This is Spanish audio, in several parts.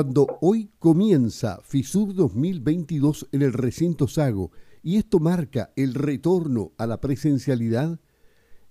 Cuando hoy comienza FISUR 2022 en el recinto Sago y esto marca el retorno a la presencialidad,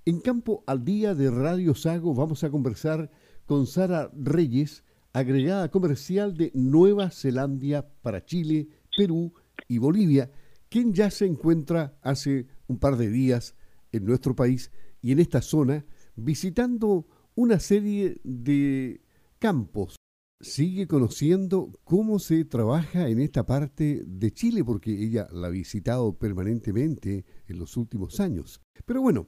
en Campo al Día de Radio Sago vamos a conversar con Sara Reyes, agregada comercial de Nueva Zelanda para Chile, Perú y Bolivia, quien ya se encuentra hace un par de días en nuestro país y en esta zona visitando una serie de campos sigue conociendo cómo se trabaja en esta parte de Chile, porque ella la ha visitado permanentemente en los últimos años. Pero bueno,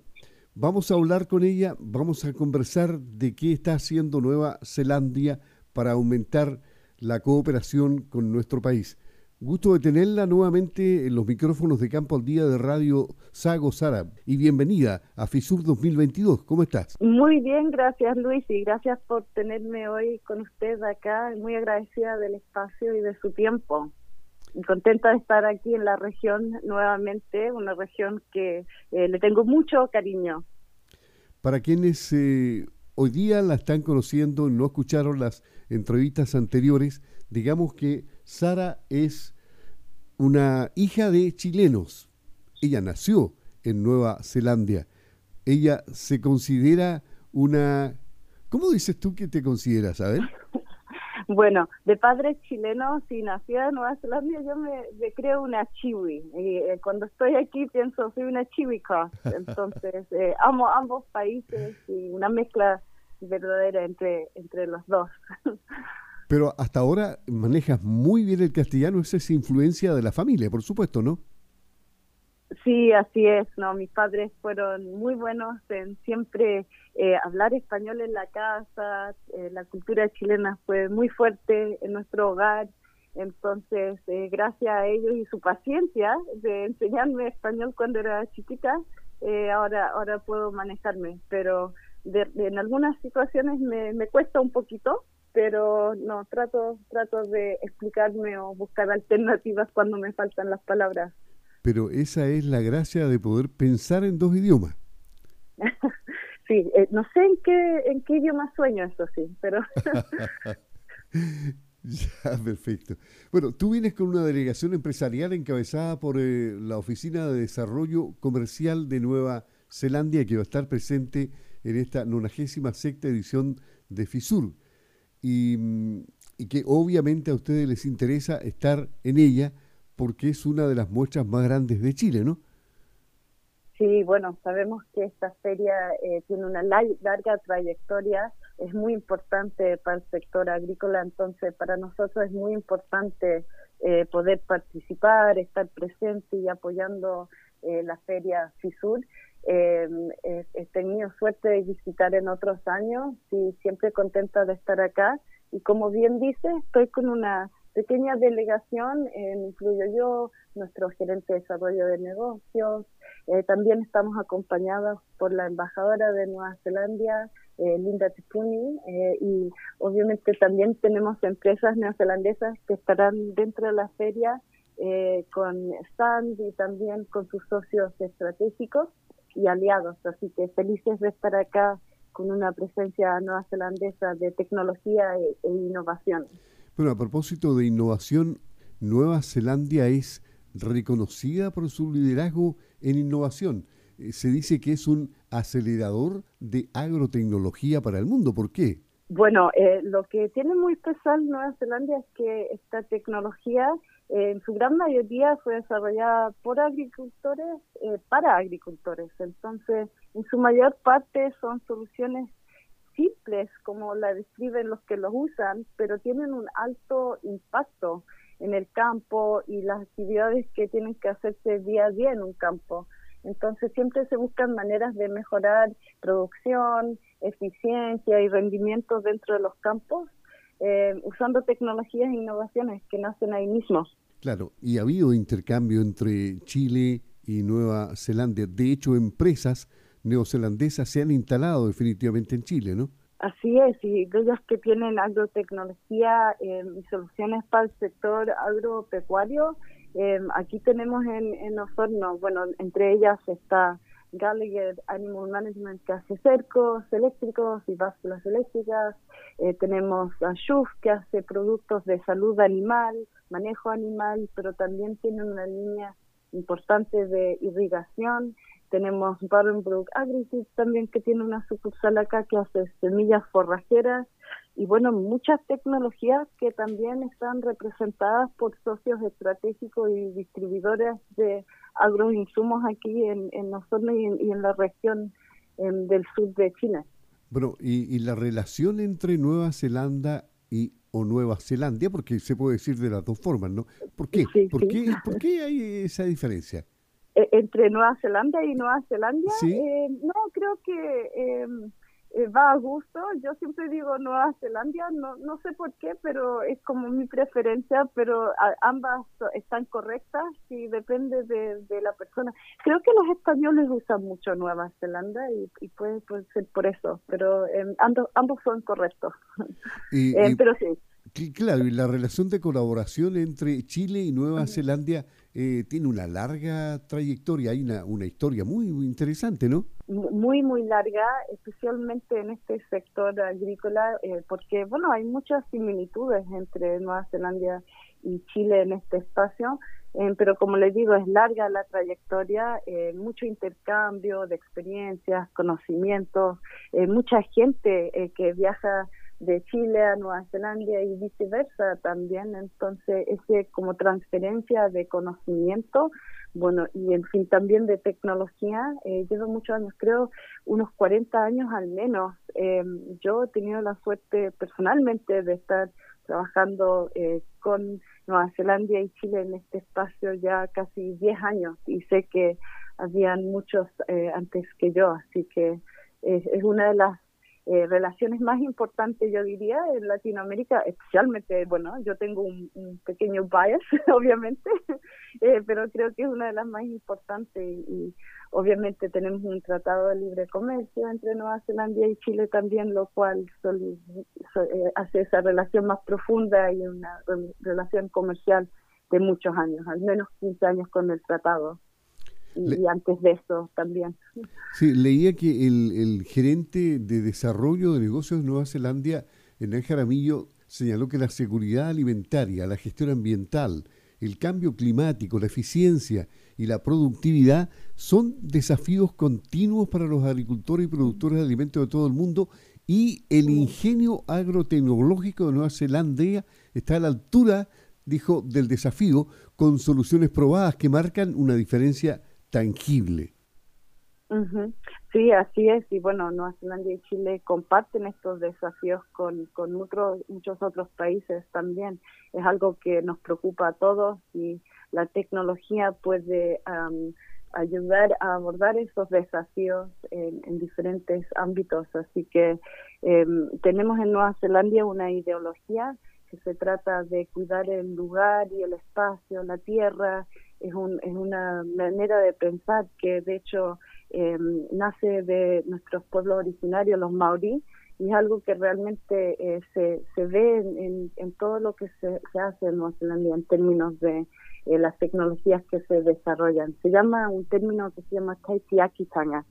vamos a hablar con ella, vamos a conversar de qué está haciendo Nueva Zelanda para aumentar la cooperación con nuestro país. Gusto de tenerla nuevamente en los micrófonos de Campo al Día de Radio Sago Sara y bienvenida a FISUR 2022. ¿Cómo estás? Muy bien, gracias Luis y gracias por tenerme hoy con usted acá. Muy agradecida del espacio y de su tiempo. Y contenta de estar aquí en la región nuevamente, una región que eh, le tengo mucho cariño. Para quienes eh, hoy día la están conociendo y no escucharon las entrevistas anteriores, digamos que Sara es una hija de chilenos. Ella nació en Nueva Zelanda. Ella se considera una... ¿Cómo dices tú que te consideras, a ver? Bueno, de padres chilenos y nacida en Nueva Zelanda, yo me, creo una chiwi. Y, eh, cuando estoy aquí pienso, soy una chiwica. Entonces, eh, amo ambos países y una mezcla verdadera entre, entre los dos. Pero hasta ahora manejas muy bien el castellano, esa es influencia de la familia, por supuesto, ¿no? Sí, así es, no, mis padres fueron muy buenos en siempre eh, hablar español en la casa, eh, la cultura chilena fue muy fuerte en nuestro hogar, entonces eh, gracias a ellos y su paciencia de enseñarme español cuando era chiquita, ahora ahora puedo manejarme, pero en algunas situaciones me, me cuesta un poquito, pero no, trato, trato de explicarme o buscar alternativas cuando me faltan las palabras. Pero esa es la gracia de poder pensar en dos idiomas. sí, eh, no sé en qué, en qué idioma sueño, eso sí, pero... ya, perfecto. Bueno, tú vienes con una delegación empresarial encabezada por eh, la Oficina de Desarrollo Comercial de Nueva Zelanda que va a estar presente en esta 96 edición de FISUR y, que obviamente a ustedes les interesa estar en ella porque es una de las muestras más grandes de Chile, ¿no? Sí, bueno, sabemos que esta feria eh, tiene una larga trayectoria, es muy importante para el sector agrícola, entonces para nosotros es muy importante eh, poder participar, estar presente y apoyando eh, la feria FISUR. He tenido suerte de visitar en otros años y siempre contenta de estar acá. Y como bien dice, estoy con una pequeña delegación, eh, incluyo yo, nuestro gerente de desarrollo de negocios, eh, también estamos acompañados por la embajadora de Nueva Zelanda, eh, Linda Tipuni, y obviamente también tenemos empresas neozelandesas que estarán dentro de la feria con stand y también con sus socios estratégicos y aliados, así que felices de estar acá con una presencia nueva zelandesa de tecnología e, e, innovación. Bueno, a propósito de innovación, Nueva Zelanda es reconocida por su liderazgo en innovación. Eh, se dice que es un acelerador de agrotecnología para el mundo. ¿Por qué? Bueno, eh, lo que tiene muy especial Nueva Zelanda es que esta tecnología en su gran mayoría fue desarrollada por agricultores para agricultores. Entonces, en su mayor parte son soluciones simples como la describen los que los usan, pero tienen un alto impacto en el campo y las actividades que tienen que hacerse día a día en un campo. Entonces siempre se buscan maneras de mejorar producción, eficiencia y rendimiento dentro de los campos, eh, usando tecnologías e innovaciones que nacen ahí mismo. Claro, y ha habido intercambio entre Chile y Nueva Zelanda. De hecho, empresas neozelandesas se han instalado definitivamente en Chile, ¿no? Así es, y aquellas que tienen agrotecnología eh, y soluciones para el sector agropecuario, eh, aquí tenemos en, en Osorno, bueno, entre ellas está Gallagher Animal Management que hace cercos eléctricos y básculas eléctricas. Eh, tenemos a que hace productos de salud animal, manejo animal, pero también tiene una línea importante de irrigación. Tenemos Barenbrook Agriculture también que tiene una sucursal acá que hace semillas forrajeras y bueno, muchas tecnologías que también están representadas por socios estratégicos y distribuidores de agroinsumos aquí en, en Osorno y en, la región del sur de China. Bueno, y, y, la relación entre Nueva Zelanda y o Nueva Zelanda, porque se puede decir de las dos formas, ¿no? ¿Por qué? ¿Por, Qué, ¿Por qué hay esa diferencia? E, entre Nueva Zelanda y Nueva Zelanda, eh, no, creo que em, eh, va a gusto. Yo siempre digo Nueva Zelanda, no, no sé por qué, pero es como mi preferencia, pero ambas están correctas y depende de, la persona. Creo que los españoles usan mucho Nueva Zelanda y, puede, ser por eso, pero em, ambos, son correctos. Eh, pero sí. Claro, y la relación de colaboración entre Chile y Nueva Zelanda eh, tiene una larga trayectoria, hay una, una historia muy, interesante, ¿no? Muy, muy larga, especialmente en este sector agrícola, eh, porque, bueno, hay muchas similitudes entre Nueva Zelanda y Chile en este espacio, eh, pero como les digo, es larga la trayectoria, mucho intercambio de experiencias, conocimientos, mucha gente que viaja de Chile a Nueva Zelanda y viceversa también. Entonces, ese como transferencia de conocimiento, bueno, y en fin, también de tecnología, eh, llevo muchos años, creo unos 40 años al menos. Eh, yo he tenido la suerte personalmente de estar trabajando eh, con Nueva Zelanda y Chile en este espacio ya casi 10 años y sé que habían muchos eh, antes que yo, así que es una de las eh, relaciones más importantes, yo diría, en Latinoamérica, especialmente, bueno, yo tengo un, pequeño bias, obviamente, eh, pero creo que es una de las más importantes y, obviamente tenemos un tratado de libre comercio entre Nueva Zelanda y Chile también, lo cual eh, hace esa relación más profunda y una relación comercial de muchos años, al menos 15 años con el tratado y, antes de eso también. Sí, leía que el, gerente de desarrollo de negocios de Nueva Zelanda, Hernán Jaramillo, señaló que la seguridad alimentaria, la gestión ambiental, el cambio climático, la eficiencia y la productividad son desafíos continuos para los agricultores y productores de alimentos de todo el mundo y el ingenio agrotecnológico de Nueva Zelanda está a la altura, dijo, del desafío con soluciones probadas que marcan una diferencia tangible. Sí, así es. Y bueno, Nueva Zelanda y Chile comparten estos desafíos con, con muchos otros países también. Es algo que nos preocupa a todos y la tecnología puede ayudar a abordar esos desafíos en, diferentes ámbitos. Así que em, tenemos en Nueva Zelanda una ideología que se trata de cuidar el lugar y el espacio, la tierra, es, un, es una manera de pensar que de hecho em, nace de nuestros pueblos originarios, los maorí, y es algo que realmente eh, se, se ve en, todo lo que se, hace en Nueva Zelanda en términos de eh, las tecnologías que se desarrollan. Se llama un término que se llama Taitiakitanga.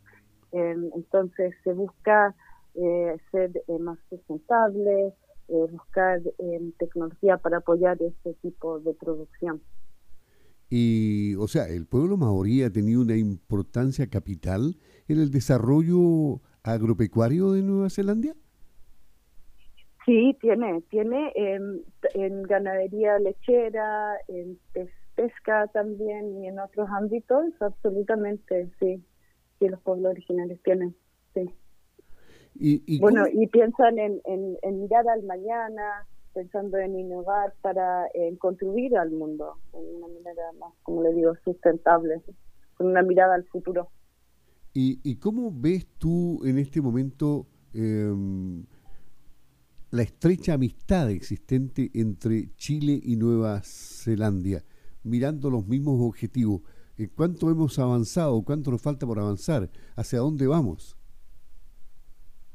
Eh, entonces se busca eh, ser más sustentable, buscar tecnología para apoyar este tipo de producción. Y, o sea, el pueblo maorí ha tenido una importancia capital en el desarrollo agropecuario de Nueva Zelanda. Sí, tiene, tiene en ganadería lechera, en pesca también y en otros ámbitos, absolutamente, sí. Sí, los pueblos originarios tienen, sí. Y, bueno, y piensan en, en, en mirar al mañana, pensando en innovar para contribuir al mundo de una manera más, como le digo, sustentable, con una mirada al futuro. ¿Y, y cómo ves tú en este momento em, la estrecha amistad existente entre Chile y Nueva Zelanda, mirando los mismos objetivos? Eh, ¿Cuánto hemos avanzado? ¿Cuánto nos falta por avanzar? ¿Hacia dónde vamos?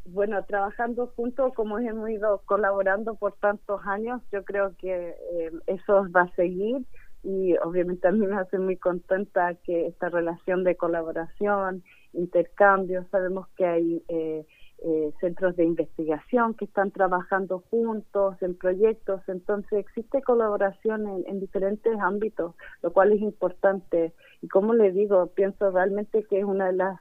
Bueno, trabajando juntos como hemos ido colaborando por tantos años, yo creo que eh, eso va a seguir y obviamente a mí me hace muy contenta que esta relación de colaboración, intercambio, sabemos que hay eh, eh, centros de investigación que están trabajando juntos en proyectos, entonces existe colaboración en, diferentes ámbitos, lo cual es importante. Y como le digo, pienso realmente que es una de las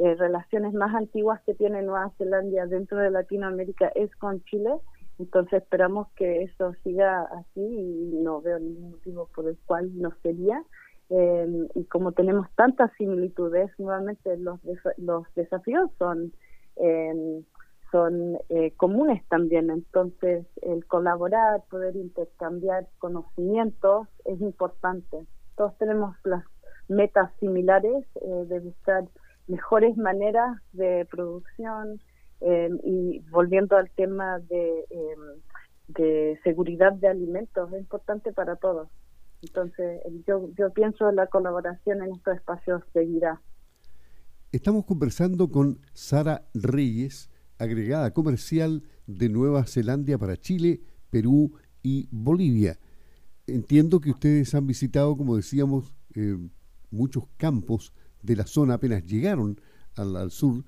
eh, relaciones más antiguas que tiene Nueva Zelanda dentro de Latinoamérica es con Chile, entonces esperamos que eso siga así y no veo ningún motivo por el cual no sería. Eh, y como tenemos tantas similitudes, nuevamente los, los desafíos son eh, son eh, comunes también. Entonces, el colaborar, poder intercambiar conocimientos es importante. Todos tenemos las metas similares eh, de buscar mejores maneras de producción em, y volviendo al tema de, em, de seguridad de alimentos, es importante para todos. Entonces, yo, yo pienso la colaboración en estos espacios seguirá. Estamos conversando con Sara Reyes, agregada comercial de Nueva Zelanda para Chile, Perú y Bolivia. Entiendo que ustedes han visitado, como decíamos, muchos campos de la zona, apenas llegaron al, sur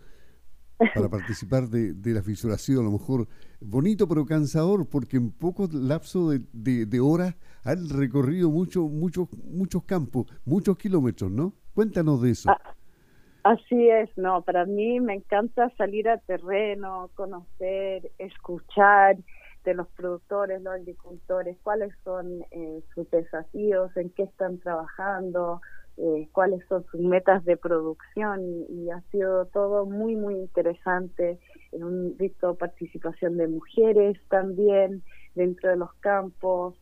para participar de, la fisuración, a lo mejor bonito pero cansador, porque en poco lapso de, de, horas han recorrido muchos muchos muchos campos, muchos kilómetros, ¿no? Cuéntanos de eso. Ah, Así es, no, para mí me encanta salir al terreno, conocer, escuchar de los productores, los agricultores, cuáles son eh, sus desafíos, en qué están trabajando, eh, cuáles son sus metas de producción y, ha sido todo muy, muy interesante. Hemos visto participación de mujeres también dentro de los campos,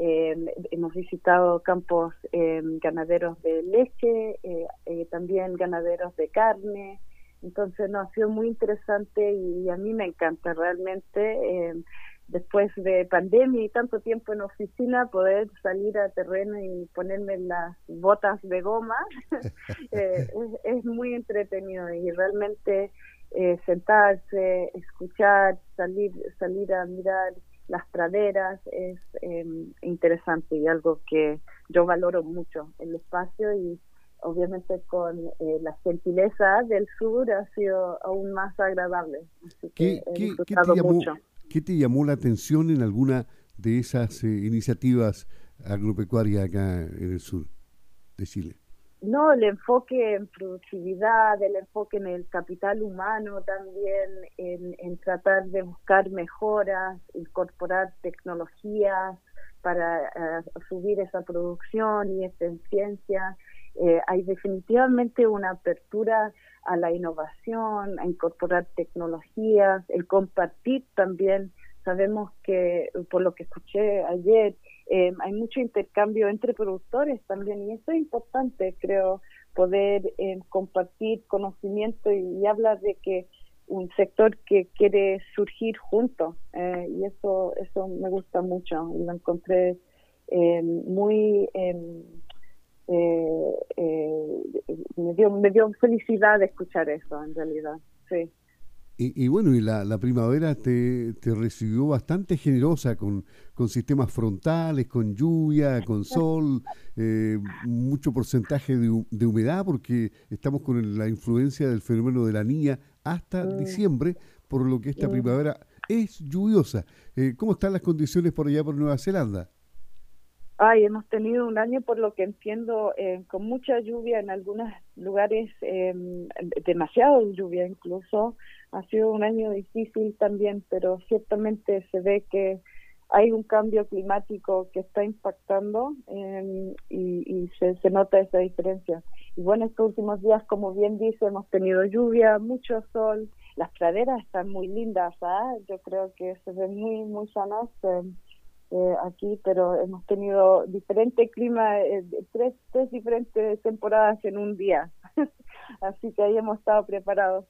eh, hemos visitado campos eh, ganaderos de leche, eh, también ganaderos de carne. Entonces, no, ha sido muy interesante y a mí me encanta realmente, después de pandemia y tanto tiempo en oficina, poder salir a terreno y ponerme las botas de goma es, es, muy entretenido y realmente sentarse, escuchar, salir, salir a mirar las praderas es em, interesante y algo que yo valoro mucho el espacio y obviamente con eh, la gentileza del sur ha sido aún más agradable. ¿Qué, te llamó, la atención en alguna de esas eh, iniciativas agropecuarias acá en el sur de Chile? No, el enfoque en productividad, el enfoque en el capital humano también, en, tratar de buscar mejoras, incorporar tecnologías para eh, subir esa producción y eficiencia. Eh, hay definitivamente una apertura a la innovación, a incorporar tecnologías, el compartir también. Sabemos que, por lo que escuché ayer, eh, hay mucho intercambio entre productores también y eso es importante, creo, poder eh, compartir conocimiento y, hablar de que un sector que quiere surgir juntos eh, y eso eso me gusta mucho y lo encontré muy me dio me dio felicidad de escuchar eso en realidad sí y, bueno, y la, primavera te, te, recibió bastante generosa con, con, sistemas frontales, con lluvia, con sol, eh, mucho porcentaje de, de, humedad, porque estamos con la influencia del fenómeno de la niña hasta mm. diciembre, por lo que esta mm. primavera es lluviosa. Eh, ¿Cómo están las condiciones por allá por Nueva Zelanda? Ay, hemos tenido un año, por lo que entiendo, eh, con mucha lluvia en algunos lugares, eh, demasiado lluvia incluso. Ha sido un año difícil también, pero ciertamente se ve que hay un cambio climático que está impactando em, y, se, se, nota esa diferencia. Y bueno, estos últimos días, como bien dice, hemos tenido lluvia, mucho sol, las praderas están muy lindas, ¿ah? yo creo que se ven muy, muy sanas. Em, eh, aquí, pero hemos tenido diferente clima, eh, tres, tres diferentes temporadas en un día. Así que ahí hemos estado preparados.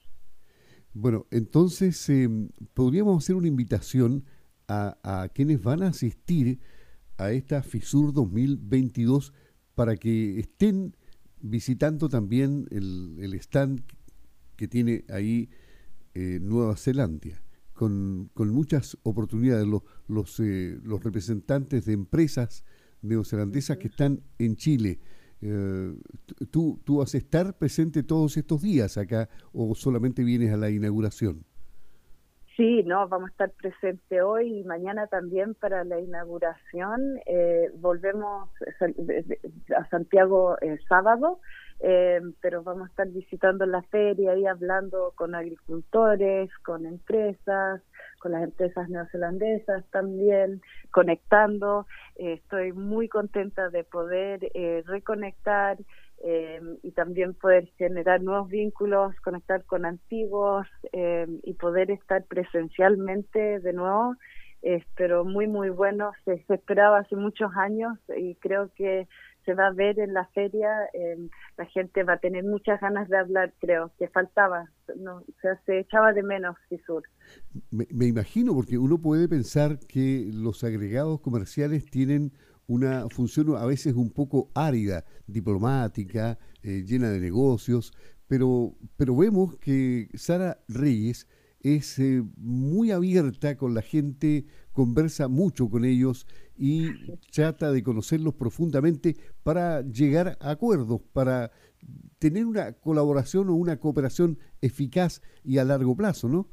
Bueno, entonces eh, podríamos hacer una invitación a, a, quienes van a asistir a esta FISUR 2022 para que estén visitando también el, el stand que tiene ahí Nueva Zelanda con, con muchas oportunidades. Los, los, eh, los representantes de empresas neozelandesas que están en Chile. Eh, ¿tú, ¿Tú vas a estar presente todos estos días acá o solamente vienes a la inauguración? Sí, no, vamos a estar presente hoy y mañana también para la inauguración. Eh, volvemos a Santiago el sábado, eh, pero vamos a estar visitando la feria y hablando con agricultores, con empresas, con las empresas neozelandesas también, conectando. Eh, estoy muy contenta de poder eh, reconectar eh, y también poder generar nuevos vínculos, conectar con antiguos y poder estar presencialmente de nuevo. pero muy, muy bueno. se esperaba hace muchos años y creo que se va a ver en la feria, la gente va a tener muchas ganas de hablar, creo, que faltaba, no, se echaba de menos Fisur. Me, me imagino, porque uno puede pensar que los agregados comerciales tienen una función a veces un poco árida, diplomática, eh, llena de negocios, pero, pero vemos que Sara Reyes es eh, muy abierta con la gente, conversa mucho con ellos y trata de conocerlos profundamente para llegar a acuerdos, para tener una colaboración o una cooperación eficaz y a largo plazo, ¿no?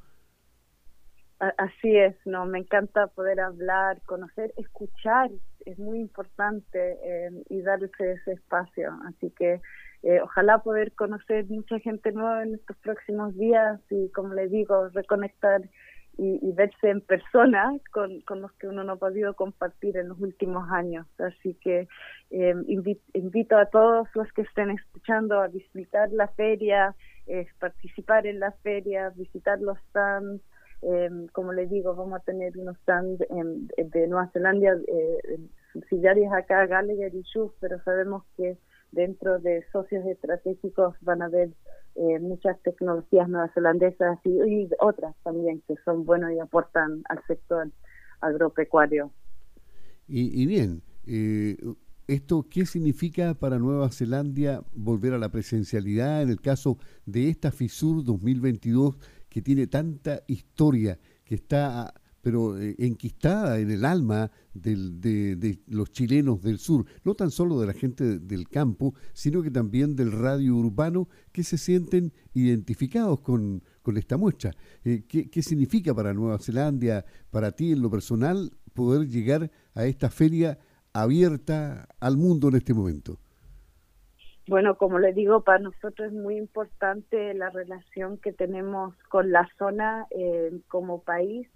Así es, no, me encanta poder hablar, conocer, escuchar, es muy importante eh, y darse ese espacio. Así que eh, ojalá poder conocer mucha gente nueva en estos próximos días y, como le digo, reconectar y, verse en persona con, con, los que uno no ha podido compartir en los últimos años. Así que eh, invito, a todos los que estén escuchando a visitar la feria, participar en la feria, visitar los stands. Eh, como les digo, vamos a tener unos stands de Nueva Zelanda eh, subsidiarios acá, Gallagher y Schuf, pero sabemos que dentro de socios estratégicos van a haber eh, muchas tecnologías neozelandesas y, y, otras también que son buenos y aportan al sector agropecuario. Y, y bien, eh, ¿esto qué significa para Nueva Zelanda volver a la presencialidad en el caso de esta FISUR 2022 que tiene tanta historia, que está pero eh, enquistada en el alma de, los chilenos del sur, no tan solo de la gente del campo, sino que también del radio urbano que se sienten identificados con, esta muestra. Eh, ¿qué, significa para Nueva Zelanda, para ti en lo personal, poder llegar a esta feria abierta al mundo en este momento? Bueno, como le digo, para nosotros es muy importante la relación que tenemos con la zona eh, como país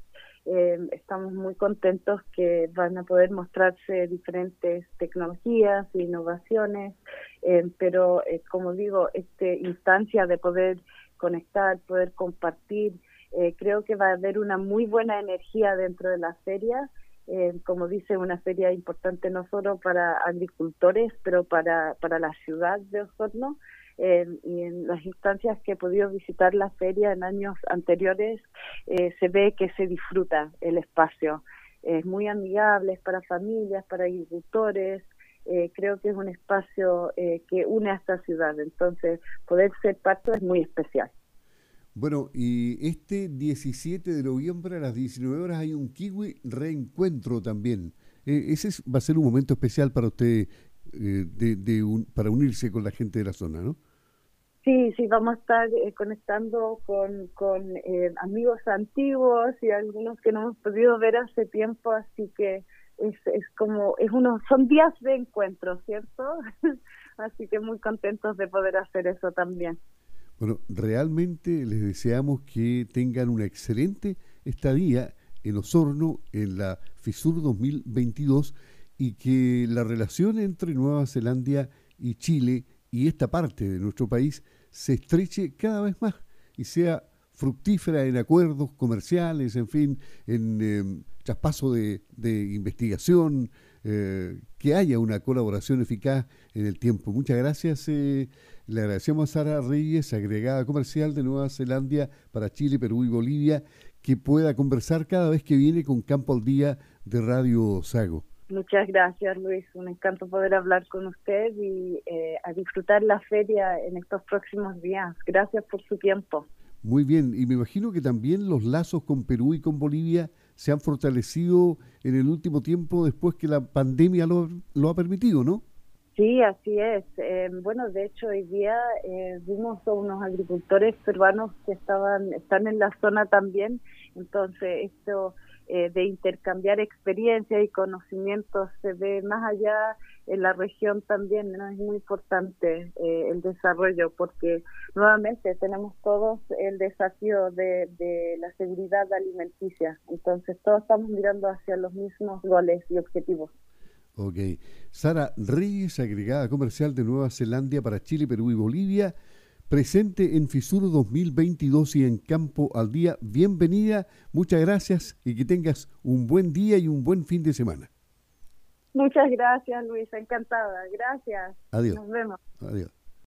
eh, estamos muy contentos que van a poder mostrarse diferentes tecnologías e innovaciones, eh, pero eh, como digo, esta instancia de poder conectar, poder compartir, creo que va a haber una muy buena energía dentro de la feria. como dice, una feria importante no solo para agricultores, pero para, para la ciudad de Osorno y en las instancias que he podido visitar la feria en años anteriores, eh, se ve que se disfruta el espacio. Es muy amigable, es para familias, para agricultores. Eh, creo que es un espacio eh, que une a esta ciudad. Entonces, poder ser parte es muy especial. Bueno, y este 17 de noviembre a las 19 horas hay un Kiwi reencuentro también. ese va a ser un momento especial para usted de, para unirse con la gente de la zona, ¿no? Sí, sí, vamos a estar eh, conectando con, con eh, amigos antiguos y algunos que no hemos podido ver hace tiempo, así que es, es como, es uno, son días de encuentro, ¿cierto? así que muy contentos de poder hacer eso también. Bueno, realmente les deseamos que tengan una excelente estadía en Osorno en la FISUR 2022 y que la relación entre Nueva Zelanda y Chile y esta parte de nuestro país se estreche cada vez más y sea fructífera en acuerdos comerciales, en fin, en eh, traspaso de, investigación, eh, que haya una colaboración eficaz en el tiempo. Muchas gracias. Eh, le agradecemos a Sara Reyes, agregada comercial de Nueva Zelanda para Chile, Perú y Bolivia, que pueda conversar cada vez que viene con Campo al Día de Radio Sago. Muchas gracias, Luis. Un encanto poder hablar con usted y eh, a disfrutar la feria en estos próximos días. Gracias por su tiempo. Muy bien, y me imagino que también los lazos con Perú y con Bolivia se han fortalecido en el último tiempo después que la pandemia lo, lo ha permitido, ¿no? Sí, así es. Eh, bueno, de hecho hoy día eh, vimos a unos agricultores peruanos que estaban están en la zona también, entonces esto eh, de intercambiar experiencias y conocimientos se ve más allá en la región también, ¿no? es muy importante el desarrollo porque nuevamente tenemos todos el desafío de, de la seguridad alimenticia, entonces todos estamos mirando hacia los mismos goles y objetivos. Ok. Sara Reyes, agregada comercial de Nueva Zelanda para Chile, Perú y Bolivia, presente en FISUR 2022 y en Campo al Día. Bienvenida, muchas gracias y que tengas un buen día y un buen fin de semana. Muchas gracias, Luisa, encantada. Gracias. Adiós. Nos vemos. Adiós.